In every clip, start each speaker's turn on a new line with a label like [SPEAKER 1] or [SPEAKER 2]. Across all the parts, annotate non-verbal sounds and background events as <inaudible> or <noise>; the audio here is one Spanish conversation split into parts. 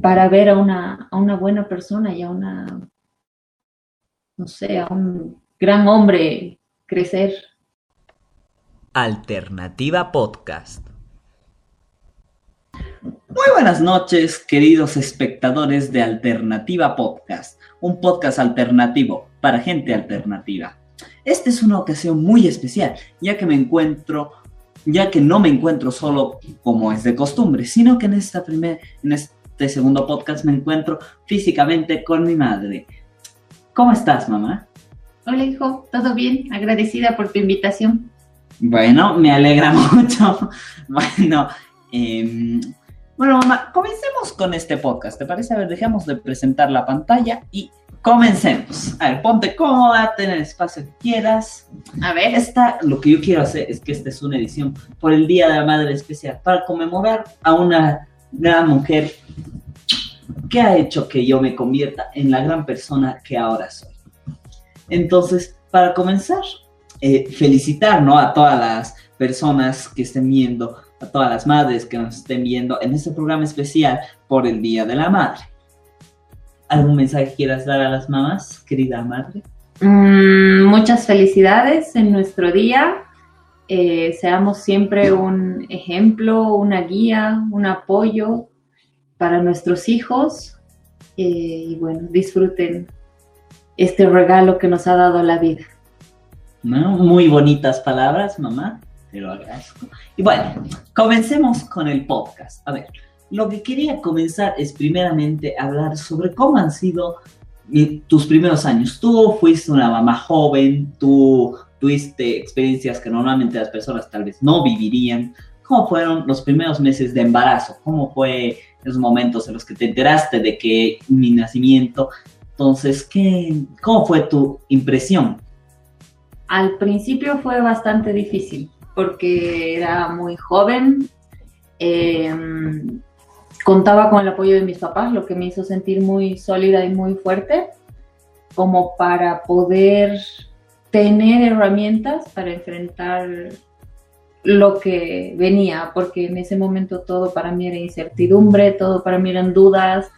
[SPEAKER 1] para ver a una, a una buena persona y a una, no sé, a un gran hombre crecer.
[SPEAKER 2] Alternativa Podcast.
[SPEAKER 3] Muy buenas noches, queridos espectadores de Alternativa Podcast, un podcast alternativo para gente alternativa. Esta es una ocasión muy especial, ya que me encuentro, ya que no me encuentro solo como es de costumbre, sino que en esta primer, en este segundo podcast me encuentro físicamente con mi madre. ¿Cómo estás, mamá?
[SPEAKER 1] Hola, hijo, ¿todo bien? Agradecida por tu invitación.
[SPEAKER 3] Bueno, me alegra <laughs> mucho. Bueno, eh, bueno, mamá, comencemos con este podcast. ¿Te parece? A ver, dejemos de presentar la pantalla y comencemos. A ver, ponte cómoda, ten el espacio que quieras. A ver, esta, lo que yo quiero hacer es que esta es una edición por el Día de la Madre Especial, para conmemorar a una gran mujer que ha hecho que yo me convierta en la gran persona que ahora soy. Entonces, para comenzar, eh, felicitar ¿no? a todas las personas que estén viendo a todas las madres que nos estén viendo en este programa especial por el Día de la Madre. ¿Algún mensaje quieras dar a las mamás, querida madre?
[SPEAKER 1] Mm, muchas felicidades en nuestro día. Eh, seamos siempre un ejemplo, una guía, un apoyo para nuestros hijos. Eh, y bueno, disfruten este regalo que nos ha dado la vida.
[SPEAKER 3] Muy bonitas palabras, mamá lo agradezco. Y bueno, comencemos con el podcast. A ver, lo que quería comenzar es primeramente hablar sobre cómo han sido tus primeros años. Tú fuiste una mamá joven, tú tuviste experiencias que normalmente las personas tal vez no vivirían. ¿Cómo fueron los primeros meses de embarazo? ¿Cómo fue esos momentos en los que te enteraste de que mi nacimiento? Entonces, ¿qué, ¿cómo fue tu impresión?
[SPEAKER 1] Al principio fue bastante difícil porque era muy joven. Em, contaba con el apoyo de mis papás, lo que me hizo sentir muy sólida y muy fuerte, como para poder tener herramientas para enfrentar lo que venía, porque en ese momento todo para mí era incertidumbre, todo para mí eran dudas.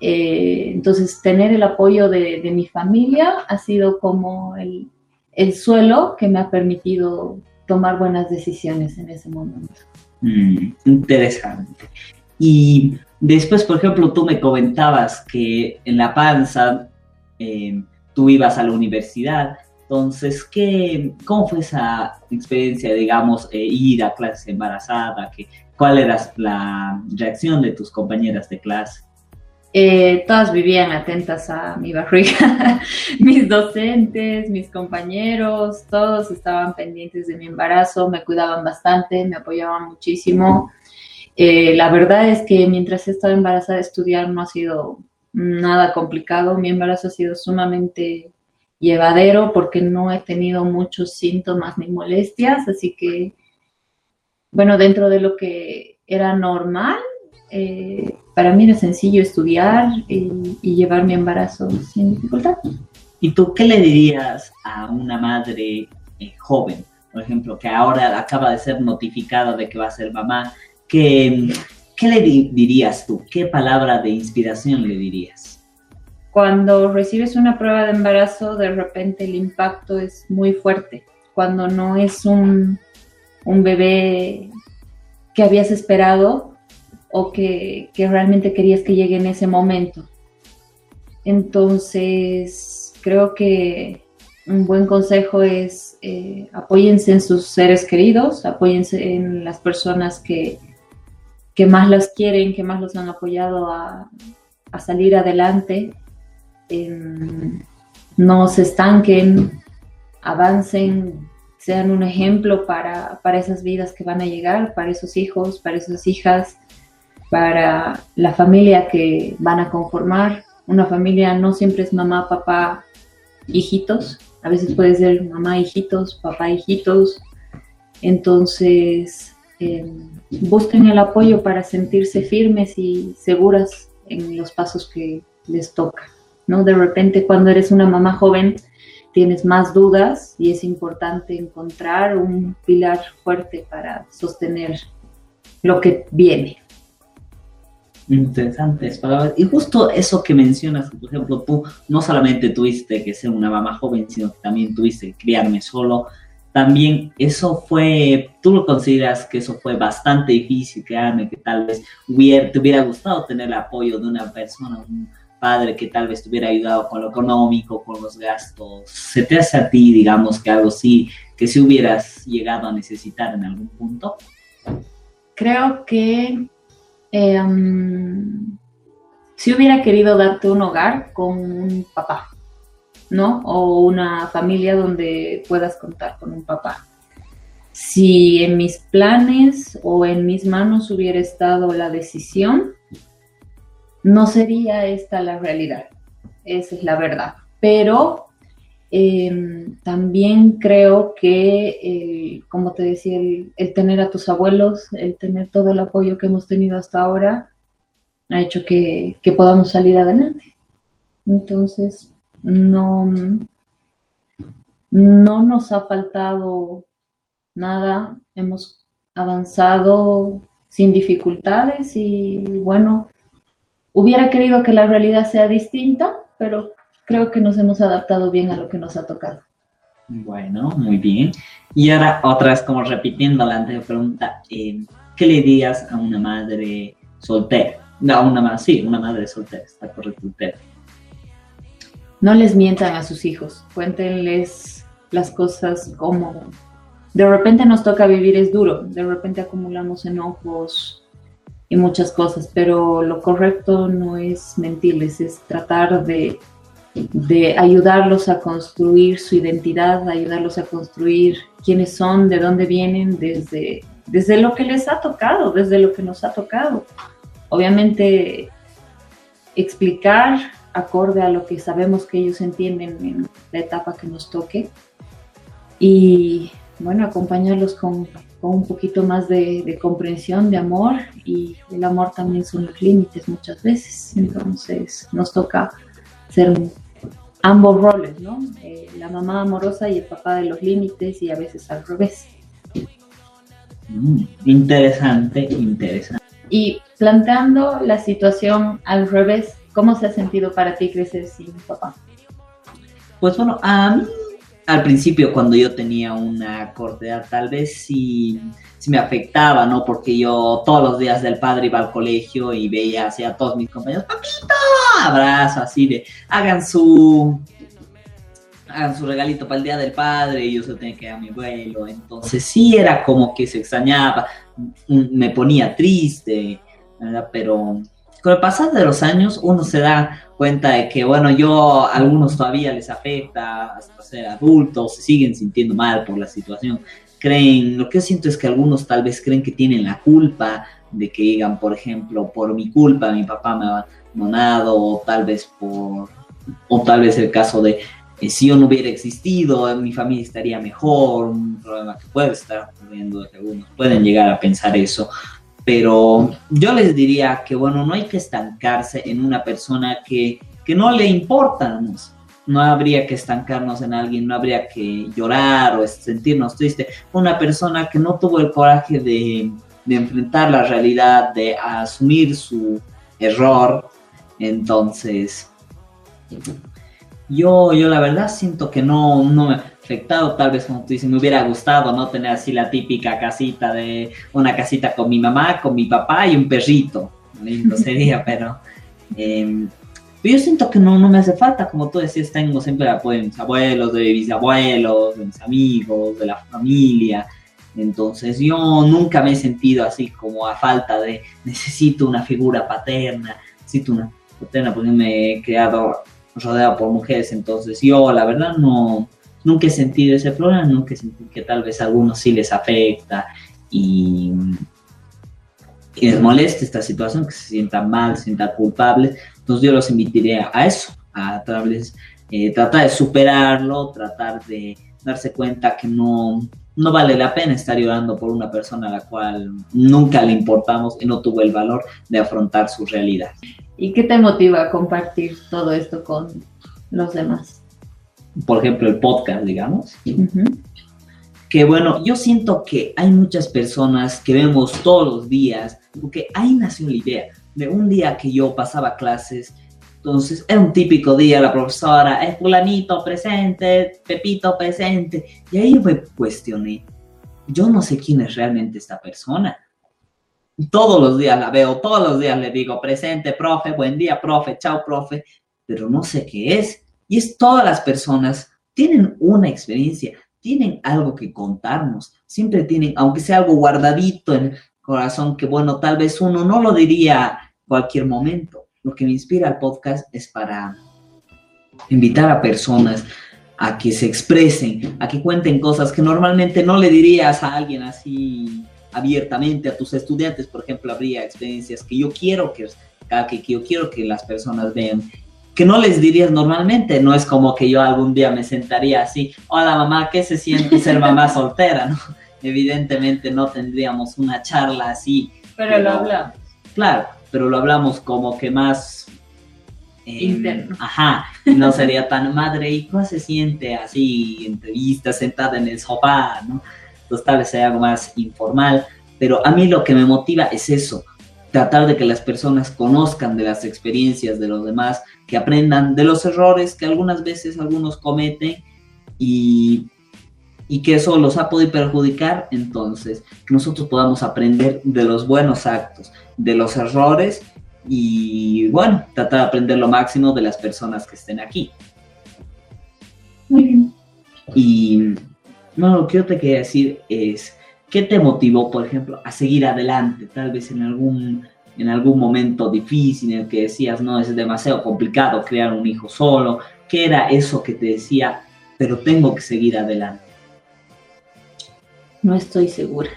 [SPEAKER 1] Eh, entonces, tener el apoyo de, mi familia ha sido como el, el suelo que me ha permitido tomar buenas decisiones en ese momento.
[SPEAKER 3] Mm, interesante. Y después, por ejemplo, tú me comentabas que en La Panza em, tú ibas a la universidad. Entonces, ¿qué, ¿cómo fue esa experiencia, digamos, eh, ir a clase embarazada? ¿Qué, ¿Cuál era la reacción de tus compañeras de clase?
[SPEAKER 1] Eh, todas vivían atentas a mi barriga, <laughs> mis docentes, mis compañeros, todos estaban pendientes de mi embarazo, me cuidaban bastante, me apoyaban muchísimo. Eh, la verdad es que mientras he estado embarazada, estudiar no ha sido nada complicado, mi embarazo ha sido sumamente llevadero porque no he tenido muchos síntomas ni molestias, así que, bueno, dentro de lo que era normal, eh, para mí era sencillo estudiar y, llevar mi embarazo sin dificultad.
[SPEAKER 3] ¿Y tú qué le dirías a una madre eh, joven, por ejemplo, que ahora acaba de ser notificada de que va a ser mamá? ¿Qué, qué le dirías tú? ¿Qué palabra de inspiración le dirías?
[SPEAKER 1] Cuando recibes una prueba de embarazo, de repente el impacto es muy fuerte. Cuando no es un, un bebé que habías esperado, o que, realmente querías que llegue en ese momento. Entonces, creo que un buen consejo es eh, apóyense en sus seres queridos, apóyense en las personas que, que más las quieren, que más los han apoyado a, salir adelante. No se estanquen, avancen, sean un ejemplo para, para esas vidas que van a llegar, para esos hijos, para esas hijas para la familia que van a conformar. Una familia no siempre es mamá, papá, hijitos. A veces puede ser mamá, hijitos, papá, hijitos. Entonces, em, busquen el apoyo para sentirse firmes y seguras en los pasos que les toca. ¿No? De repente, cuando eres una mamá joven, tienes más dudas y es importante encontrar un pilar fuerte para sostener lo que viene.
[SPEAKER 3] Interesantes palabras. Y justo eso que mencionas, por ejemplo, tú no solamente tuviste que ser una mamá joven, sino que también tuviste que criarme solo. También eso fue, tú lo consideras que eso fue bastante difícil, crearme, que tal vez hubiera, te hubiera gustado tener el apoyo de una persona, un padre que tal vez te hubiera ayudado con lo económico, con los gastos. ¿Se te hace a ti, digamos, que algo sí, que si hubieras llegado a necesitar en algún punto?
[SPEAKER 1] Creo que Em, si hubiera querido darte un hogar con un papá, ¿no? O una familia donde puedas contar con un papá. Si en mis planes o en mis manos hubiera estado la decisión, no sería esta la realidad. Esa es la verdad. Pero Em, también creo que, como te decía, el, tener a tus abuelos, el tener todo el apoyo que hemos tenido hasta ahora, ha hecho que, podamos salir adelante. Entonces, no, no nos ha faltado nada, hemos avanzado sin dificultades y bueno, hubiera querido que la realidad sea distinta, pero creo que nos hemos adaptado bien a lo que nos ha tocado.
[SPEAKER 3] Bueno, muy bien. Y ahora otra vez como repitiendo la anterior pregunta, eh, ¿qué le dirías a una madre soltera? No, una madre, sí, una madre soltera, está correcto.
[SPEAKER 1] No les mientan a sus hijos, cuéntenles las cosas como de repente nos toca vivir es duro, de repente acumulamos enojos y muchas cosas, pero lo correcto no es mentirles, es tratar de de ayudarlos a construir su identidad, ayudarlos a construir quiénes son, de dónde vienen, desde, desde lo que les ha tocado, desde lo que nos ha tocado. Obviamente, explicar acorde a lo que sabemos que ellos entienden en la etapa que nos toque y, bueno, acompañarlos con, un poquito más de, de, comprensión, de amor y el amor también son los límites muchas veces. Entonces, nos toca ser ambos roles, ¿no? Eh, la mamá amorosa y el papá de los límites y a veces al revés.
[SPEAKER 3] Mm, interesante, interesante.
[SPEAKER 1] Y planteando la situación al revés, ¿cómo se ha sentido para ti crecer sin papá?
[SPEAKER 3] Pues bueno, a mí al principio cuando yo tenía una corta tal vez sí, me afectaba, ¿no? Porque yo todos los días del padre iba al colegio y veía hacia todos mis compañeros, papito, abrazo, así de, hagan su, hagan su regalito para el día del padre y yo se tenía que dar a mi abuelo. Entonces sí era como que se extrañaba, me ponía triste, ¿verdad? Pero con el pasar de los años uno se da cuenta de que, bueno, yo a algunos todavía les afecta hasta ser adultos, se siguen sintiendo mal por la situación. Creen, lo que yo siento es que algunos tal vez creen que tienen la culpa de que digan, por ejemplo, por mi culpa mi papá me ha abandonado, o tal vez por, o tal vez el caso de eh, si yo no hubiera existido, mi familia estaría mejor, un problema que puede estar ocurriendo, que algunos pueden llegar a pensar eso, pero yo les diría que, bueno, no hay que estancarse en una persona que, que no le importa. No habría que estancarnos en alguien, no habría que llorar o sentirnos tristes. Una persona que no tuvo el coraje de, de enfrentar la realidad, de asumir su error. Entonces, yo, yo la verdad siento que no, no, afectado, tal vez como tú dices, me hubiera gustado no tener así la típica casita de una casita con mi mamá, con mi papá y un perrito, lindo sería, <laughs> pero em, yo siento que no, no me hace falta, como tú decías, tengo siempre el apoyo de mis abuelos, de mis abuelos, de mis amigos, de la familia, entonces yo nunca me he sentido así como a falta de necesito una figura paterna, necesito una paterna porque me he creado rodeado por mujeres, entonces yo la verdad no, nunca he sentido ese problema, nunca he sentido que tal vez a algunos sí les afecta y, les moleste esta situación, que se sientan mal, se sientan culpables. Entonces yo los invitaría a eso, a través, eh, tratar de superarlo, tratar de darse cuenta que no, no vale la pena estar llorando por una persona a la cual nunca le importamos y no tuvo el valor de afrontar su realidad.
[SPEAKER 1] ¿Y qué te motiva a compartir todo esto con los demás?
[SPEAKER 3] Por ejemplo, el podcast, digamos. Que bueno, yo siento que hay muchas personas que vemos todos los días, porque ahí nació la idea. de un día que yo pasaba clases, entonces era un típico día, la profesora, es fulanito presente, Pepito presente, y ahí yo me cuestioné, yo no sé quién es realmente esta persona. Todos los días la veo, todos los días le digo, presente, profe, buen día, profe, chao, profe, pero no sé qué es. Y es todas las personas tienen una experiencia, tienen algo que contarnos, siempre tienen, aunque sea algo guardadito en el corazón, que bueno, tal vez uno no lo diría cualquier momento. Lo que me inspira al podcast es para invitar a personas a que se expresen, a que cuenten cosas que normalmente no le dirías a alguien así abiertamente, a tus estudiantes, por ejemplo, habría experiencias que yo quiero que, que, que yo quiero que las personas vean que no les dirías normalmente. No es como que yo algún día me sentaría así, hola mamá, ¿qué se siente ser mamá soltera? ¿no? <laughs> Evidentemente no tendríamos una charla así.
[SPEAKER 1] Pero, lo hablamos.
[SPEAKER 3] Claro, pero lo hablamos como que más...
[SPEAKER 1] Eh, Interno.
[SPEAKER 3] Ajá, no sería tan madre, ¿y cómo se siente así, entrevista, sentada en el sofá, ¿no? Entonces tal vez sea algo más informal, pero a mí lo que me motiva es eso, tratar de que las personas conozcan de las experiencias de los demás, que aprendan de los errores que algunas veces algunos cometen y, y que eso los ha podido perjudicar, entonces que nosotros podamos aprender de los buenos actos, de los errores y bueno, tratar de aprender lo máximo de las personas que estén aquí.
[SPEAKER 1] Muy bien.
[SPEAKER 3] Y no, lo que yo te quería decir es, ¿Qué te motivó, por ejemplo, a seguir adelante? Tal vez en algún, en algún momento difícil en el que decías, no, es demasiado complicado crear un hijo solo. ¿Qué era eso que te decía, pero tengo que seguir adelante?
[SPEAKER 1] No estoy segura.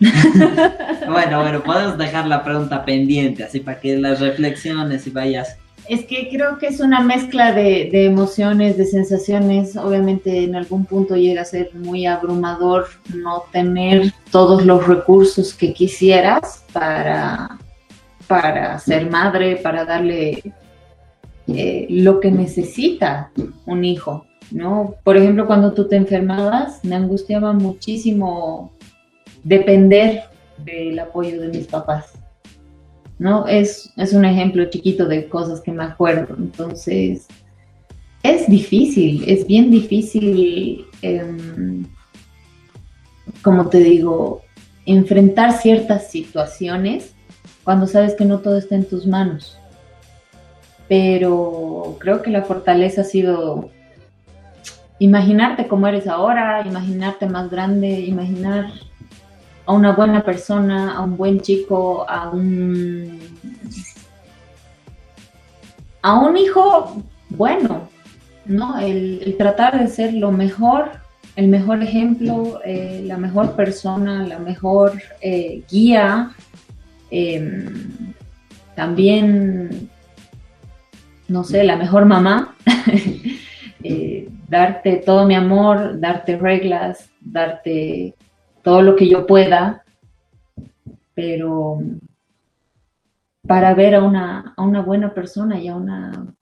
[SPEAKER 1] <laughs>
[SPEAKER 3] bueno, bueno, podemos dejar la pregunta pendiente, así para que las reflexiones y vayas
[SPEAKER 1] es que creo que es una mezcla de, emociones, de sensaciones. Obviamente en algún punto llega a ser muy abrumador no tener todos los recursos que quisieras para, para ser madre, para darle eh, lo que necesita un hijo. ¿no? Por ejemplo, cuando tú te enfermabas, me angustiaba muchísimo depender del apoyo de mis papás. ¿No? Es, es un ejemplo chiquito de cosas que me acuerdo. Entonces, es difícil, es bien difícil, em, como te digo, enfrentar ciertas situaciones cuando sabes que no todo está en tus manos. Pero creo que la fortaleza ha sido imaginarte cómo eres ahora, imaginarte más grande, imaginar a una buena persona, a un buen chico, a un, a un hijo bueno, ¿no? El, tratar de ser lo mejor, el mejor ejemplo, eh, la mejor persona, la mejor eh, guía, em, también, no sé, la mejor mamá, <laughs> eh, darte todo mi amor, darte reglas, darte todo lo que yo pueda, pero para ver a una, a una buena persona y a una,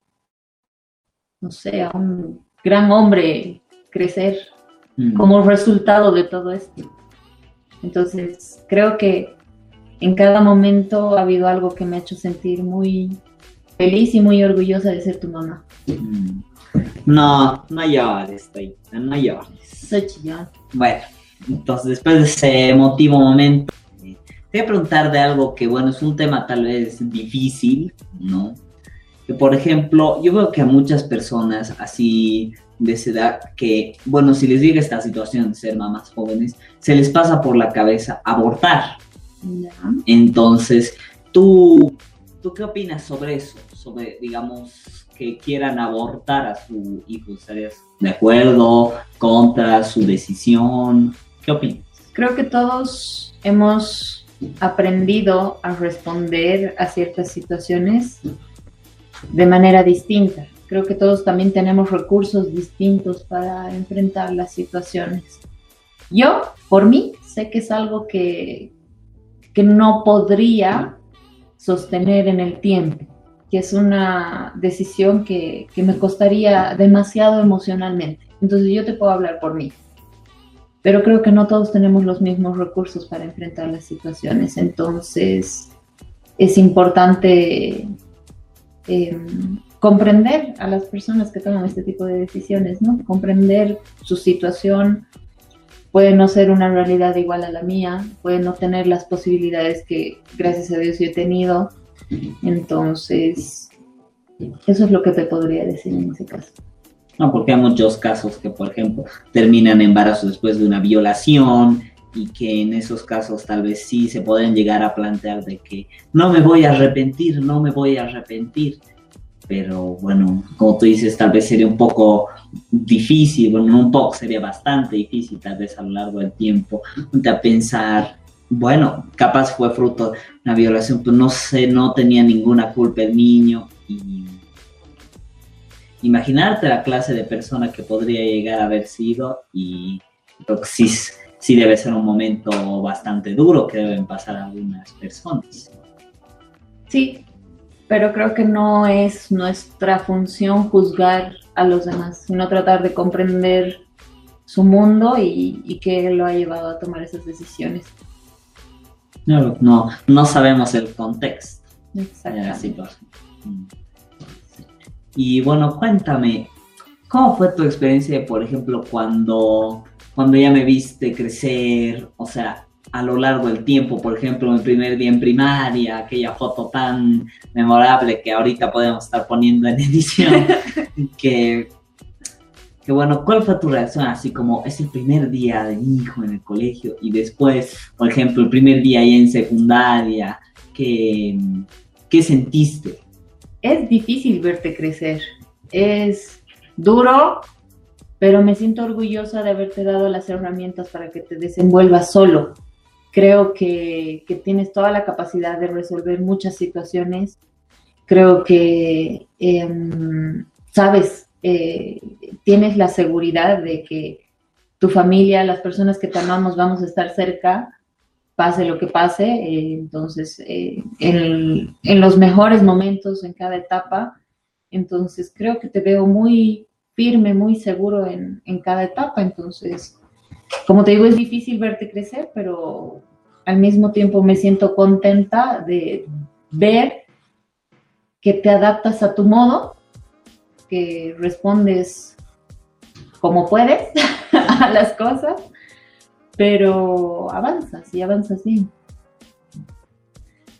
[SPEAKER 1] no sé, a un gran hombre crecer mm. como resultado de todo esto. Entonces, creo que en cada momento ha habido algo que me ha hecho sentir muy feliz y muy orgullosa de ser tu mamá.
[SPEAKER 3] Mm. No, no llores, no llores.
[SPEAKER 1] Soy chillón.
[SPEAKER 3] Bueno, entonces, después de ese emotivo momento, te voy a preguntar de algo que, bueno, es un tema tal vez difícil, ¿no? Que, por ejemplo, yo veo que a muchas personas así de esa edad, que, bueno, si les llega esta situación de ser mamás jóvenes, se les pasa por la cabeza abortar. Entonces, ¿tú, ¿tú qué opinas sobre eso? Sobre, digamos, que quieran abortar a su hijo. ¿Estarías de acuerdo? ¿Contra su decisión? ¿Qué opinas?
[SPEAKER 1] Creo que todos hemos aprendido a responder a ciertas situaciones de manera distinta. Creo que todos también tenemos recursos distintos para enfrentar las situaciones. Yo, por mí, sé que es algo que, que no podría sostener en el tiempo, que es una decisión que, que me costaría demasiado emocionalmente. Entonces yo te puedo hablar por mí pero creo que no todos tenemos los mismos recursos para enfrentar las situaciones. Entonces, es importante eh, comprender a las personas que toman este tipo de decisiones, ¿no? Comprender su situación, puede no ser una realidad igual a la mía, puede no tener las posibilidades que gracias a Dios yo he tenido. Entonces, eso es lo que te podría decir en ese caso.
[SPEAKER 3] No, porque hay muchos casos que, por ejemplo, terminan embarazo después de una violación y que en esos casos tal vez sí se pueden llegar a plantear de que no me voy a arrepentir, no me voy a arrepentir. Pero bueno, como tú dices, tal vez sería un poco difícil, bueno, un poco, sería bastante difícil tal vez a lo largo del tiempo, de pensar, bueno, capaz fue fruto de una violación, pero no sé, no tenía ninguna culpa el niño y imaginarte la clase de persona que podría llegar a haber sido y creo que sí, sí debe ser un momento bastante duro que deben pasar algunas personas.
[SPEAKER 1] Sí, pero creo que no es nuestra función juzgar a los demás, sino tratar de comprender su mundo y, y qué lo ha llevado a tomar esas decisiones.
[SPEAKER 3] No, no, no sabemos el contexto
[SPEAKER 1] de la situación.
[SPEAKER 3] Y bueno, cuéntame, ¿cómo fue tu experiencia, por ejemplo, cuando, cuando ya me viste crecer? O sea, a lo largo del tiempo, por ejemplo, mi primer día en primaria, aquella foto tan memorable que ahorita podemos estar poniendo en <laughs> edición, que, que bueno, ¿cuál fue tu reacción? Así como es el primer día de mi hijo en el colegio y después, por ejemplo, el primer día ahí en secundaria, ¿qué, qué sentiste?
[SPEAKER 1] Es difícil verte crecer, es duro, pero me siento orgullosa de haberte dado las herramientas para que te desenvuelvas solo. Creo que, tienes toda la capacidad de resolver muchas situaciones. Creo que, em, sabes, eh, tienes la seguridad de que tu familia, las personas que te amamos, vamos a estar cerca, pase lo que pase. Eh, entonces, eh, en, en, los mejores momentos, en cada etapa. Entonces, creo que te veo muy firme, muy seguro en, en cada etapa. Entonces, como te digo, es difícil verte crecer, pero al mismo tiempo me siento contenta de ver que te adaptas a tu modo, que respondes como puedes <laughs> a las cosas, pero avanzas y avanzas bien.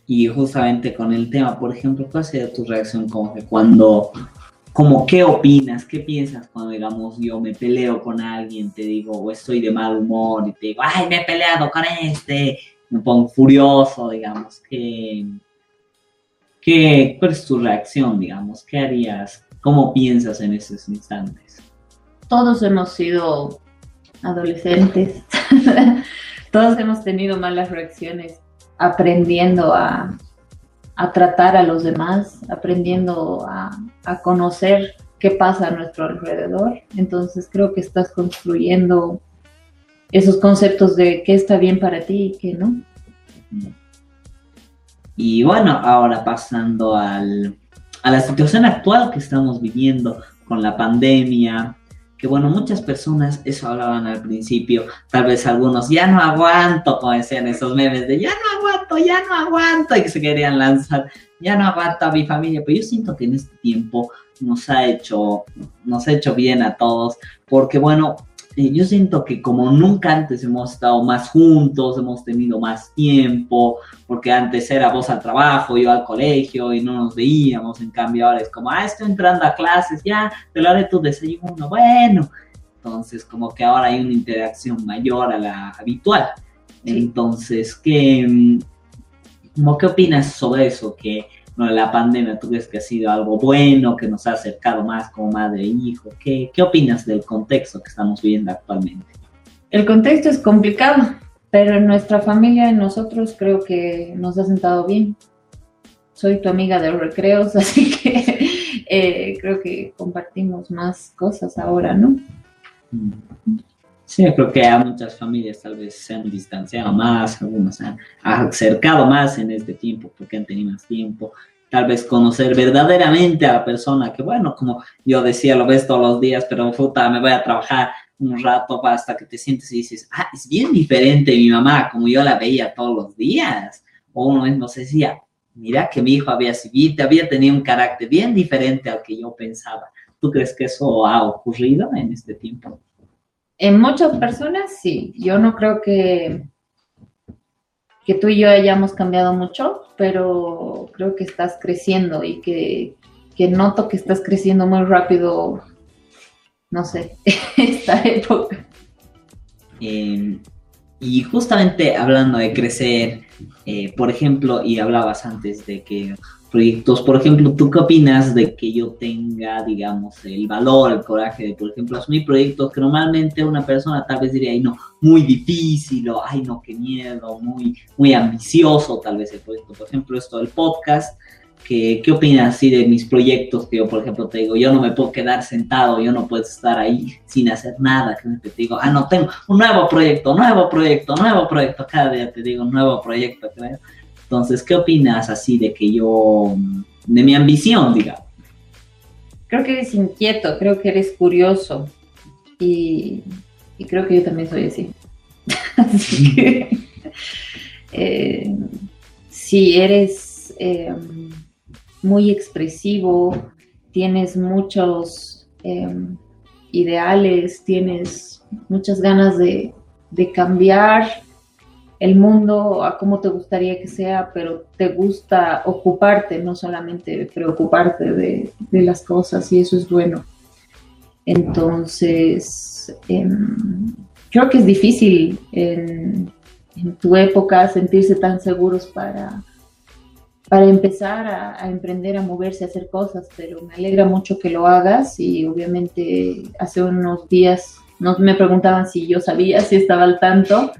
[SPEAKER 3] Y justamente con el tema, por ejemplo, ¿cuál sería tu reacción como que cuando como qué opinas, qué piensas cuando, digamos, yo me peleo con alguien, te digo, o estoy de mal humor y te digo, ay, me he peleado con este, me pongo furioso, digamos, ¿qué, qué, cuál es tu reacción, digamos? ¿Qué harías? ¿Cómo piensas en esos instantes?
[SPEAKER 1] Todos hemos sido adolescentes, <laughs> todos hemos tenido malas reacciones aprendiendo a a tratar a los demás, aprendiendo a, conocer qué pasa a nuestro alrededor. Entonces creo que estás construyendo esos conceptos de qué está bien para ti y qué no.
[SPEAKER 3] Y bueno, ahora pasando al, a la situación actual que estamos viviendo con la pandemia, que bueno, muchas personas eso hablaban al principio, tal vez algunos, ya no aguanto, como decían esos memes de ya no aguanto, ya no aguanto, y que se querían lanzar, ya no aguanto a mi familia, pero yo siento que en este tiempo nos ha hecho, nos ha hecho bien a todos, porque bueno, yo siento que como nunca antes hemos estado más juntos, hemos tenido más tiempo, porque antes era vos al trabajo, yo al colegio y no nos veíamos, en cambio ahora es como, ah, estoy entrando a clases, ya, te lo haré tu desayuno, bueno. Entonces, como que ahora hay una interacción mayor a la habitual. Entonces, ¿qué, ¿qué opinas sobre eso? Que la pandemia, ¿tú crees que ha sido algo bueno, que nos ha acercado más como madre e hijo? ¿Qué, ¿Qué opinas del contexto que estamos viviendo actualmente?
[SPEAKER 1] El contexto es complicado, pero en nuestra familia, en nosotros, creo que nos ha sentado bien. Soy tu amiga de los recreos, <laughs> así que eh, creo que compartimos más cosas ahora, ¿no?
[SPEAKER 3] Mm. Sí, creo que a muchas familias tal vez se han distanciado más, algunos han acercado más en este tiempo porque han tenido más tiempo. Tal vez conocer verdaderamente a la persona que, bueno, como yo decía, lo ves todos los días, pero puta, me voy a trabajar un rato hasta que te sientes y dices, ah, es bien diferente mi mamá, como yo la veía todos los días. O uno mismo se decía, mira que mi hijo había, había tenido un carácter bien diferente al que yo pensaba. ¿Tú crees que eso ha ocurrido en este tiempo?
[SPEAKER 1] En muchas personas sí. Yo no creo que, que tú y yo hayamos cambiado mucho, pero creo que estás creciendo y que, que noto que estás creciendo muy rápido, no sé, <laughs> esta época.
[SPEAKER 3] Eh, y justamente hablando de crecer, eh, por ejemplo, y hablabas antes de que proyectos, por ejemplo, ¿tú qué opinas de que yo tenga, digamos, el valor, el coraje de, por ejemplo, asumir proyectos que normalmente una persona tal vez diría, ay, no, muy difícil, o ay, no, qué miedo, muy, muy ambicioso tal vez el proyecto. Por ejemplo, esto del podcast, ¿Qué, ¿Qué opinas así de mis proyectos? Que yo, por ejemplo, te digo, yo no me puedo quedar sentado, yo no puedo estar ahí sin hacer nada. Que te digo, ah, no, tengo un nuevo proyecto, nuevo proyecto, nuevo proyecto. Cada día te digo, nuevo proyecto, creo. Entonces, ¿qué opinas así de que yo, de mi ambición, digamos?
[SPEAKER 1] Creo que eres inquieto, creo que eres curioso y, creo que yo también soy así. <laughs> así que, <laughs> eh, si eres... Eh, muy expresivo, tienes muchos em, ideales, tienes muchas ganas de, cambiar el mundo a como te gustaría que sea, pero te gusta ocuparte, no solamente preocuparte de, las cosas y eso es bueno. Entonces, em, creo que es difícil en, tu época sentirse tan seguros para, para empezar a, emprender, a moverse, a hacer cosas, pero me alegra mucho que lo hagas y obviamente hace unos días no me preguntaban si yo sabía, si estaba al tanto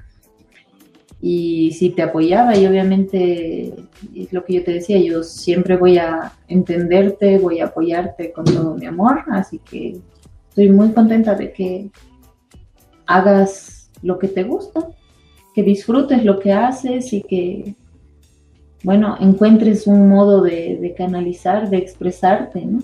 [SPEAKER 1] y si te apoyaba y obviamente es lo que yo te decía, yo siempre voy a entenderte, voy a apoyarte con todo mi amor, así que estoy muy contenta de que hagas lo que te gusta, que disfrutes lo que haces y que bueno, encuentres un modo de, canalizar, de expresarte, ¿no?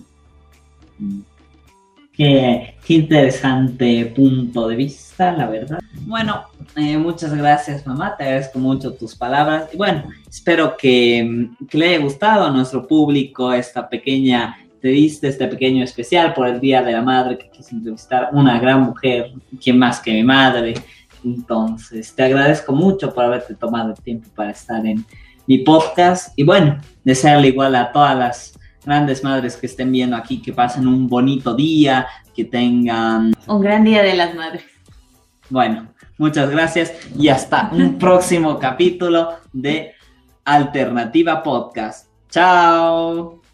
[SPEAKER 3] Qué, interesante punto de vista, la verdad. Bueno, eh, muchas gracias, mamá. Te agradezco mucho tus palabras. Y bueno, espero que, le haya gustado a nuestro público esta pequeña entrevista, este pequeño especial por el Día de la Madre que quise entrevistar una gran mujer, quien más que mi madre. Entonces, te agradezco mucho por haberte tomado el tiempo para estar en, mi podcast. Y bueno, desearle igual a todas las grandes madres que estén viendo aquí que pasen un bonito día, que tengan...
[SPEAKER 1] Un gran día de las madres.
[SPEAKER 3] Bueno, muchas gracias y hasta un <laughs> próximo capítulo de Alternativa Podcast. Chao.